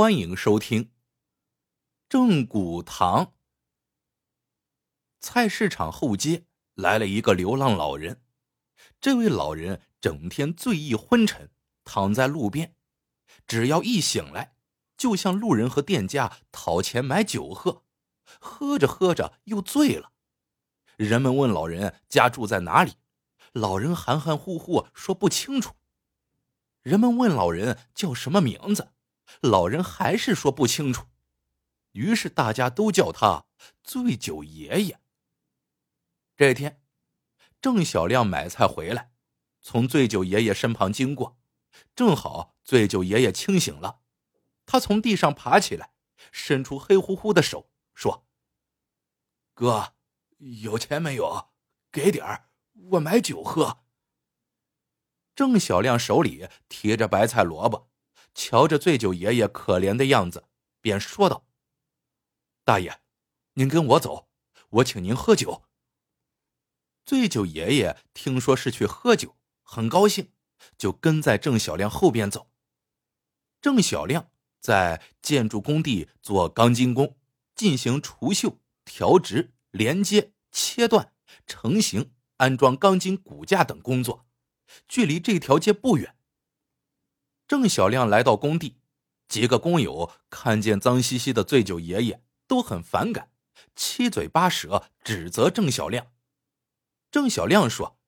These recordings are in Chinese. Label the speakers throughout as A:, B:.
A: 欢迎收听。正骨堂。菜市场后街来了一个流浪老人，这位老人整天醉意昏沉，躺在路边，只要一醒来，就向路人和店家讨钱买酒喝，喝着喝着又醉了。人们问老人家住在哪里，老人含含糊糊说不清楚。人们问老人叫什么名字。老人还是说不清楚，于是大家都叫他醉酒爷爷。这天，郑小亮买菜回来，从醉酒爷爷身旁经过，正好醉酒爷爷清醒了，他从地上爬起来，伸出黑乎乎的手说：“哥，有钱没有？给点儿，我买酒喝。”郑小亮手里提着白菜萝卜。瞧着醉酒爷爷可怜的样子，便说道：“大爷，您跟我走，我请您喝酒。”醉酒爷爷听说是去喝酒，很高兴，就跟在郑小亮后边走。郑小亮在建筑工地做钢筋工，进行除锈、调直、连接、切断、成型、安装钢筋骨架等工作，距离这条街不远。郑小亮来到工地，几个工友看见脏兮兮的醉酒爷爷，都很反感，七嘴八舌指责郑小亮。郑小亮说：“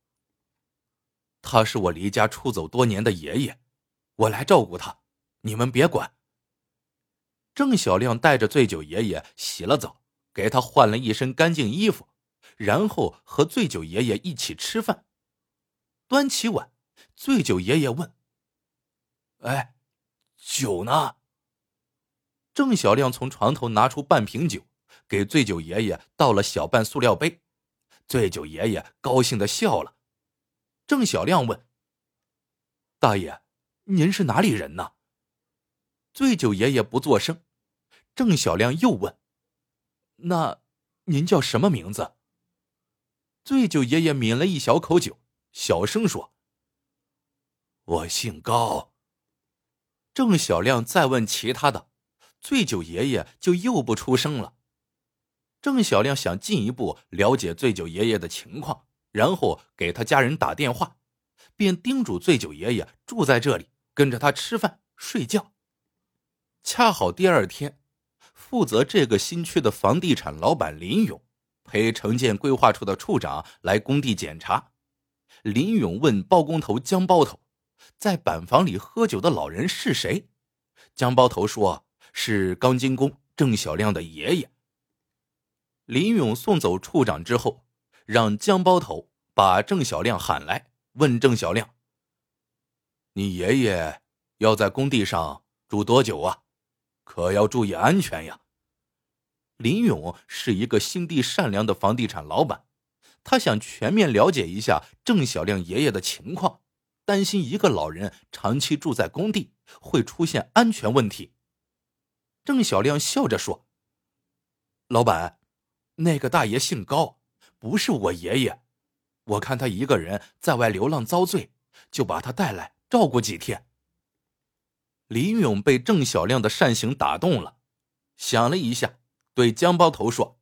A: 他是我离家出走多年的爷爷，我来照顾他，你们别管。”郑小亮带着醉酒爷爷洗了澡，给他换了一身干净衣服，然后和醉酒爷爷一起吃饭。端起碗，醉酒爷爷问。哎，酒呢？郑小亮从床头拿出半瓶酒，给醉酒爷爷倒了小半塑料杯。醉酒爷爷高兴的笑了。郑小亮问：“大爷，您是哪里人呢？”醉酒爷爷不作声。郑小亮又问：“那您叫什么名字？”醉酒爷爷抿了一小口酒，小声说：“我姓高。”郑小亮再问其他的，醉酒爷爷就又不出声了。郑小亮想进一步了解醉酒爷爷的情况，然后给他家人打电话，便叮嘱醉酒爷爷住在这里，跟着他吃饭睡觉。恰好第二天，负责这个新区的房地产老板林勇陪城建规划处的处长来工地检查。林勇问包工头江包头。在板房里喝酒的老人是谁？江包头说是钢筋工郑小亮的爷爷。林勇送走处长之后，让江包头把郑小亮喊来，问郑小亮：“你爷爷要在工地上住多久啊？可要注意安全呀。”林勇是一个心地善良的房地产老板，他想全面了解一下郑小亮爷爷的情况。担心一个老人长期住在工地会出现安全问题。郑小亮笑着说：“老板，那个大爷姓高，不是我爷爷。我看他一个人在外流浪遭罪，就把他带来照顾几天。”林勇被郑小亮的善行打动了，想了一下，对江包头说：“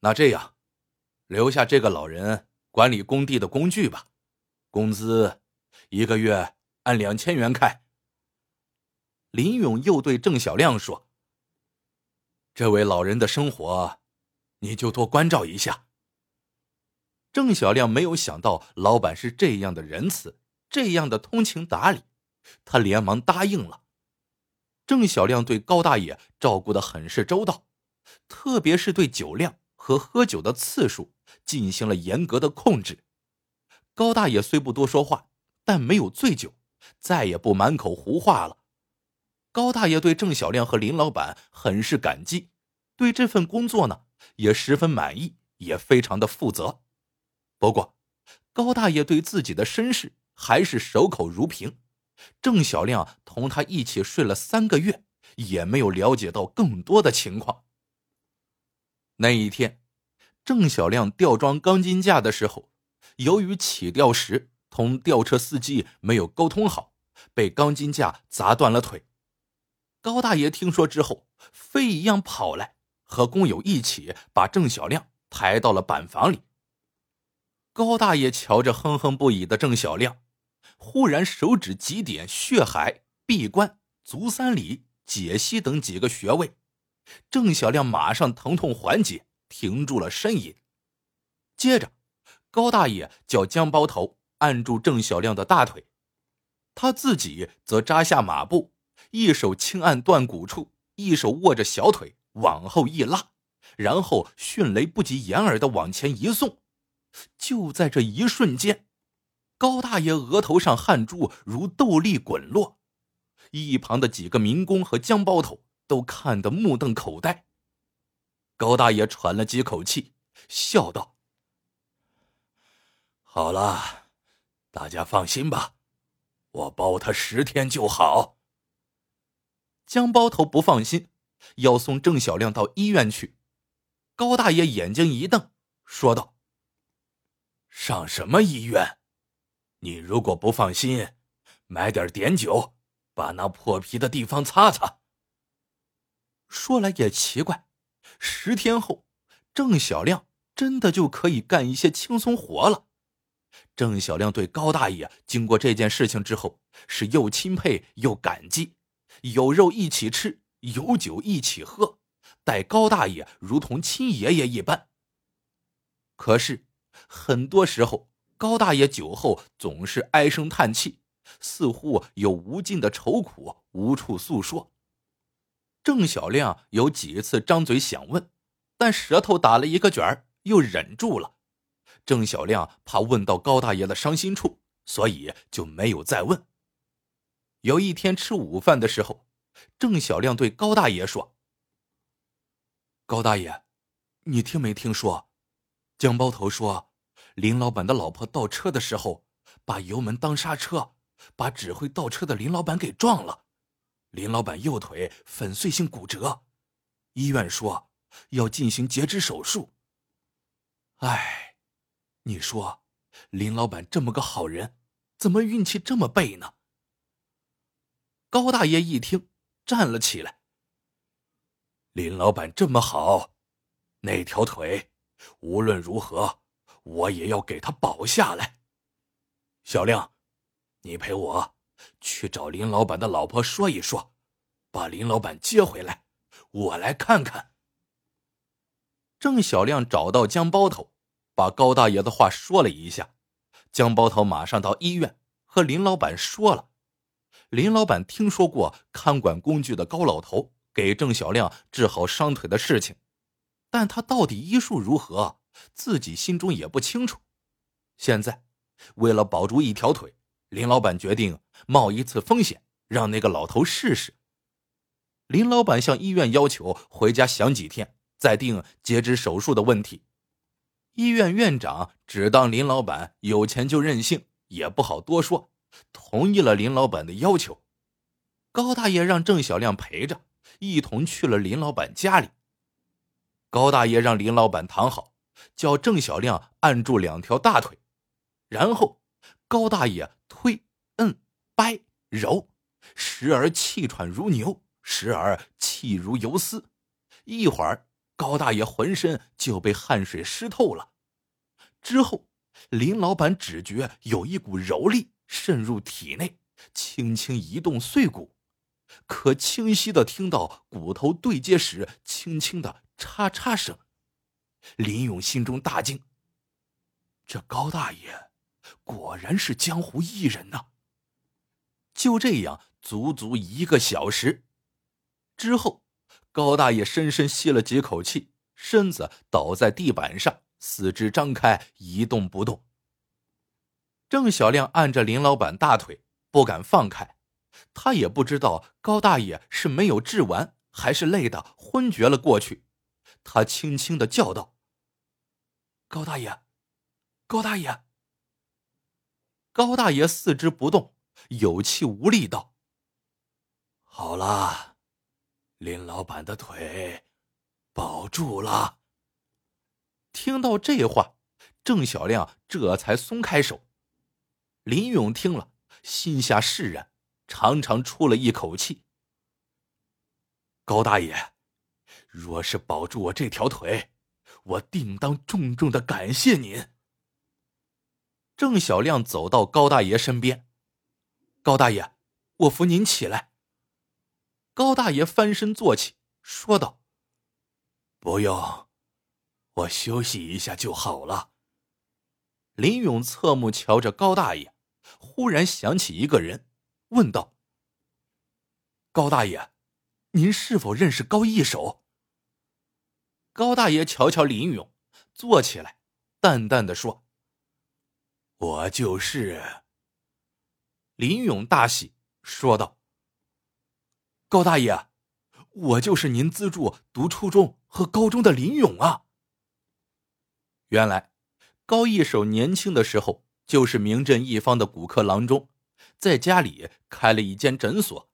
A: 那这样，留下这个老人管理工地的工具吧。”工资一个月按两千元开。林勇又对郑小亮说：“这位老人的生活，你就多关照一下。”郑小亮没有想到老板是这样的仁慈，这样的通情达理，他连忙答应了。郑小亮对高大爷照顾的很是周到，特别是对酒量和喝酒的次数进行了严格的控制。高大爷虽不多说话，但没有醉酒，再也不满口胡话了。高大爷对郑小亮和林老板很是感激，对这份工作呢也十分满意，也非常的负责。不过，高大爷对自己的身世还是守口如瓶。郑小亮同他一起睡了三个月，也没有了解到更多的情况。那一天，郑小亮吊装钢筋架的时候。由于起吊时同吊车司机没有沟通好，被钢筋架砸断了腿。高大爷听说之后，飞一样跑来，和工友一起把郑小亮抬到了板房里。高大爷瞧着哼哼不已的郑小亮，忽然手指几点血海、闭关、足三里、解析等几个穴位，郑小亮马上疼痛缓解，停住了呻吟。接着，高大爷叫江包头按住郑小亮的大腿，他自己则扎下马步，一手轻按断骨处，一手握着小腿往后一拉，然后迅雷不及掩耳的往前一送。就在这一瞬间，高大爷额头上汗珠如豆粒滚落，一旁的几个民工和江包头都看得目瞪口呆。高大爷喘了几口气，笑道：“好了，大家放心吧，我包他十天就好。”江包头不放心，要送郑小亮到医院去。高大爷眼睛一瞪，说道。上什么医院？你如果不放心，买点碘酒，把那破皮的地方擦擦。说来也奇怪，十天后，郑小亮真的就可以干一些轻松活了。郑小亮对高大爷经过这件事情之后，是又钦佩又感激，有肉一起吃，有酒一起喝，待高大爷如同亲爷爷一般。可是。很多时候，高大爷酒后总是唉声叹气，似乎有无尽的愁苦无处诉说。郑小亮有几次张嘴想问，但舌头打了一个卷儿，又忍住了。郑小亮怕问到高大爷的伤心处，所以就没有再问。有一天吃午饭的时候，郑小亮对高大爷说：“高大爷，你听没听说？”江包头说：“林老板的老婆倒车的时候，把油门当刹车，把指挥倒车的林老板给撞了。林老板右腿粉碎性骨折，医院说要进行截肢手术。哎，你说，林老板这么个好人，怎么运气这么背呢？”高大爷一听，站了起来。林老板这么好，那条腿。无论如何，我也要给他保下来。小亮，你陪我去找林老板的老婆说一说，把林老板接回来，我来看看。郑小亮找到江包头，把高大爷的话说了一下。江包头马上到医院和林老板说了。林老板听说过看管工具的高老头给郑小亮治好伤腿的事情。但他到底医术如何，自己心中也不清楚。现在，为了保住一条腿，林老板决定冒一次风险，让那个老头试试。林老板向医院要求回家想几天，再定截肢手术的问题。医院院长只当林老板有钱就任性，也不好多说，同意了林老板的要求。高大爷让郑小亮陪着，一同去了林老板家里。高大爷让林老板躺好，叫郑小亮按住两条大腿，然后高大爷推、摁、掰、揉，时而气喘如牛，时而气如游丝。一会儿，高大爷浑身就被汗水湿透了。之后，林老板只觉有一股柔力渗入体内，轻轻移动碎骨，可清晰的听到骨头对接时轻轻的。嚓嚓声，林勇心中大惊。这高大爷果然是江湖艺人呐！就这样，足足一个小时之后，高大爷深深吸了几口气，身子倒在地板上，四肢张开，一动不动。郑小亮按着林老板大腿，不敢放开，他也不知道高大爷是没有治完，还是累得昏厥了过去。他轻轻的叫道：“高大爷，高大爷。”高大爷四肢不动，有气无力道：“好了，林老板的腿保住了。”听到这话，郑小亮这才松开手。林勇听了，心下释然，长长出了一口气。高大爷，若是保住我这条腿，我定当重重的感谢您。郑小亮走到高大爷身边，高大爷，我扶您起来。高大爷翻身坐起，说道：“
B: 不用，我休息一下就好了。”
A: 林勇侧目瞧着高大爷，忽然想起一个人，问道：“高大爷，您是否认识高一手？”高大爷瞧瞧林勇，坐起来，淡淡的说：“
B: 我就是。”
A: 林勇大喜，说道：“高大爷，我就是您资助读初中和高中的林勇啊。”原来。高一手年轻的时候就是名震一方的骨科郎中，在家里开了一间诊所，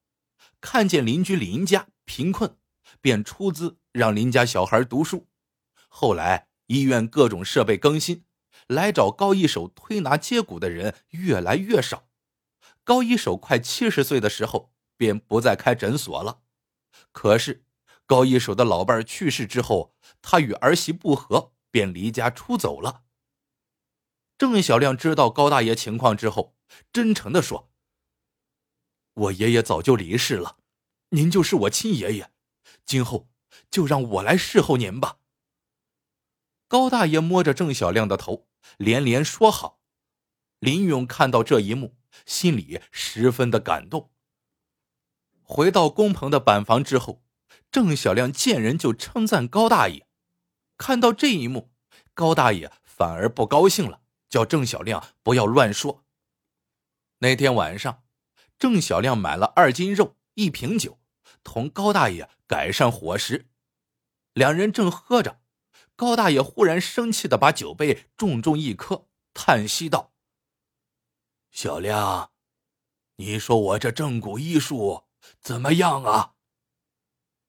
A: 看见邻居林家贫困，便出资让林家小孩读书。后来医院各种设备更新，来找高一手推拿接骨的人越来越少。高一手快七十岁的时候，便不再开诊所了。可是高一手的老伴去世之后，他与儿媳不和，便离家出走了。郑小亮知道高大爷情况之后，真诚的说：“我爷爷早就离世了，您就是我亲爷爷，今后就让我来侍候您吧。”高大爷摸着郑小亮的头，连连说好。林勇看到这一幕，心里十分的感动。回到工棚的板房之后，郑小亮见人就称赞高大爷。看到这一幕，高大爷反而不高兴了。叫郑小亮不要乱说。那天晚上，郑小亮买了二斤肉、一瓶酒，同高大爷改善伙食。两人正喝着，高大爷忽然生气的把酒杯重重一磕，叹息道：“
B: 小亮，你说我这正骨医术怎么样啊？”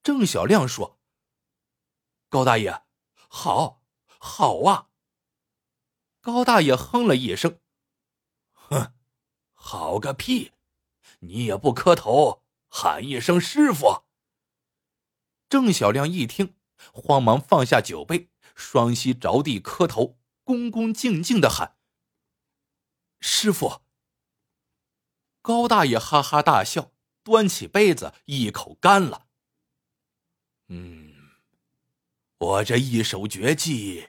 A: 郑小亮说：“高大爷，好，好啊。”高大爷哼了一声：“
B: 哼，好个屁！你也不磕头喊一声师傅。”
A: 郑小亮一听，慌忙放下酒杯，双膝着地磕头，恭恭敬敬的喊：“师傅！”高大爷哈哈大笑，端起杯子一口干了。
B: 嗯，我这一手绝技。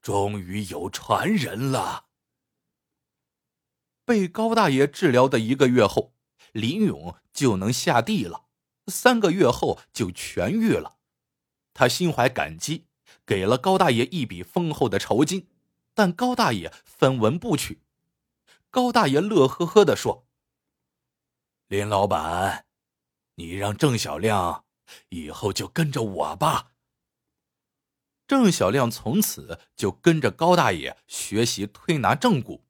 B: 终于有传人了。
A: 被高大爷治疗的一个月后，林勇就能下地了。三个月后就痊愈了。他心怀感激，给了高大爷一笔丰厚的酬金，但高大爷分文不取。高大爷乐呵呵的说：“
B: 林老板，你让郑小亮以后就跟着我吧。”
A: 郑小亮从此就跟着高大爷学习推拿正骨。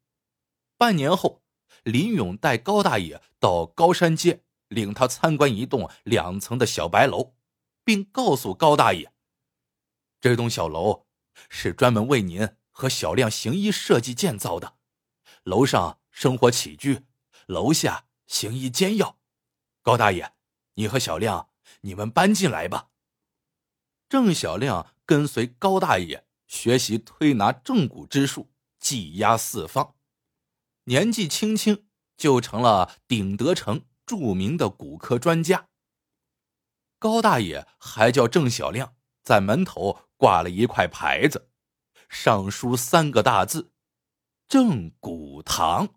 A: 半年后，林勇带高大爷到高山街，领他参观一栋两层的小白楼，并告诉高大爷：“这栋小楼是专门为您和小亮行医设计建造的。楼上生活起居，楼下行医煎药。高大爷，你和小亮，你们搬进来吧。”郑小亮。跟随高大爷学习推拿正骨之术，技压四方，年纪轻轻就成了鼎德城著名的骨科专家。高大爷还叫郑小亮在门头挂了一块牌子，上书三个大字：“正骨堂”。